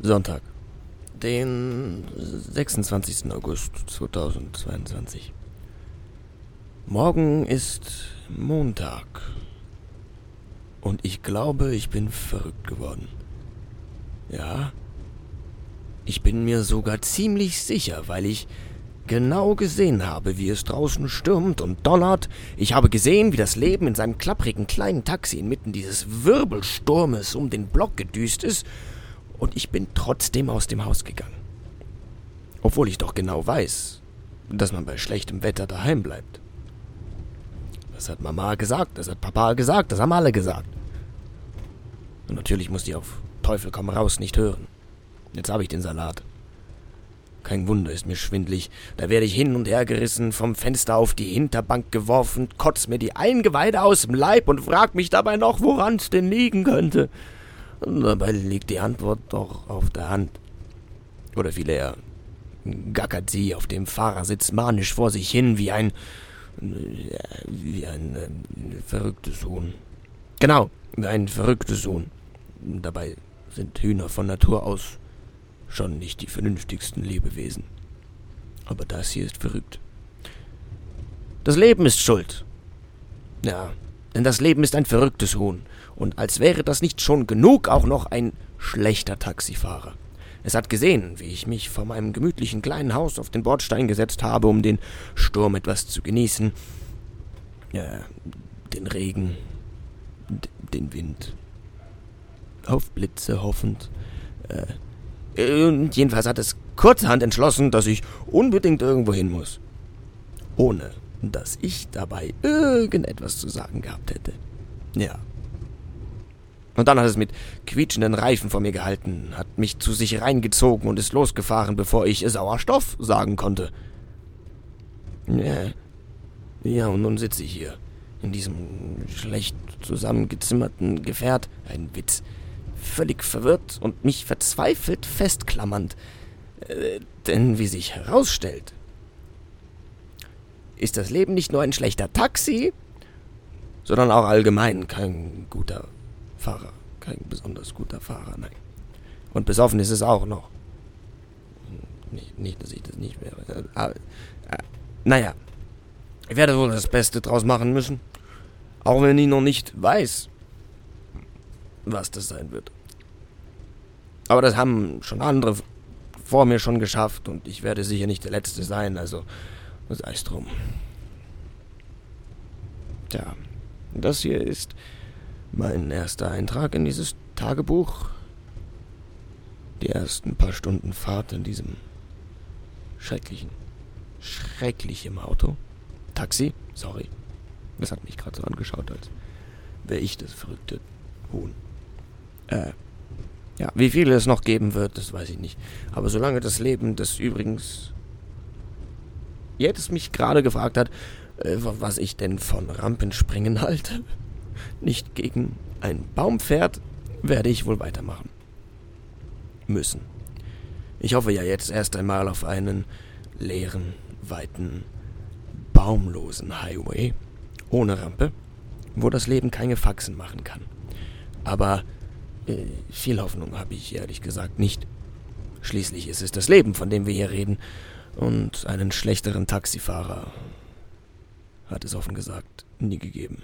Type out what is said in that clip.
Sonntag, den 26. August 2022. Morgen ist Montag. Und ich glaube, ich bin verrückt geworden. Ja, ich bin mir sogar ziemlich sicher, weil ich genau gesehen habe, wie es draußen stürmt und donnert. Ich habe gesehen, wie das Leben in seinem klapprigen kleinen Taxi inmitten dieses Wirbelsturmes um den Block gedüst ist und ich bin trotzdem aus dem Haus gegangen. Obwohl ich doch genau weiß, dass man bei schlechtem Wetter daheim bleibt. Das hat Mama gesagt, das hat Papa gesagt, das haben alle gesagt. Und natürlich muss die auf Teufel komm raus nicht hören. Jetzt habe ich den Salat. Kein Wunder ist mir schwindlig. Da werde ich hin und her gerissen, vom Fenster auf die Hinterbank geworfen, kotz mir die Eingeweide aus dem Leib und frag mich dabei noch, woran's denn liegen könnte. Dabei liegt die Antwort doch auf der Hand. Oder vielmehr gackert sie auf dem Fahrersitz manisch vor sich hin wie ein. wie ein äh, verrücktes Huhn. Genau, ein verrücktes Huhn. Dabei sind Hühner von Natur aus schon nicht die vernünftigsten Lebewesen. Aber das hier ist verrückt. Das Leben ist schuld. Ja, denn das Leben ist ein verrücktes Huhn und als wäre das nicht schon genug, auch noch ein schlechter Taxifahrer. Es hat gesehen, wie ich mich vor meinem gemütlichen kleinen Haus auf den Bordstein gesetzt habe, um den Sturm etwas zu genießen. Ja, den Regen, den Wind. Auf Blitze hoffend. Äh, und jedenfalls hat es kurzerhand entschlossen, dass ich unbedingt irgendwo hin muss. Ohne dass ich dabei irgendetwas zu sagen gehabt hätte. Ja, und dann hat es mit quietschenden Reifen vor mir gehalten, hat mich zu sich reingezogen und ist losgefahren, bevor ich Sauerstoff sagen konnte. Ja, und nun sitze ich hier, in diesem schlecht zusammengezimmerten Gefährt, ein Witz, völlig verwirrt und mich verzweifelt festklammernd. Äh, denn wie sich herausstellt, ist das Leben nicht nur ein schlechter Taxi, sondern auch allgemein kein guter Fahrer. Kein besonders guter Fahrer, nein. Und besoffen ist es auch noch. Nicht, nicht dass ich das nicht wäre. Äh, äh, naja, ich werde wohl das Beste draus machen müssen. Auch wenn ich noch nicht weiß, was das sein wird. Aber das haben schon andere vor mir schon geschafft und ich werde sicher nicht der Letzte sein, also sei es drum. Tja, das hier ist mein erster Eintrag in dieses Tagebuch. Die ersten paar Stunden Fahrt in diesem schrecklichen, schrecklichen Auto. Taxi, sorry. Das hat mich gerade so angeschaut, als wäre ich das verrückte Huhn. Äh, ja, wie viele es noch geben wird, das weiß ich nicht. Aber solange das Leben, das übrigens jetzt mich gerade gefragt hat, äh, was ich denn von Rampenspringen halte, nicht gegen einen Baum fährt, werde ich wohl weitermachen. Müssen. Ich hoffe ja jetzt erst einmal auf einen leeren, weiten, baumlosen Highway ohne Rampe, wo das Leben keine Faxen machen kann. Aber äh, viel Hoffnung habe ich ehrlich gesagt nicht. Schließlich ist es das Leben, von dem wir hier reden, und einen schlechteren Taxifahrer hat es offen gesagt nie gegeben.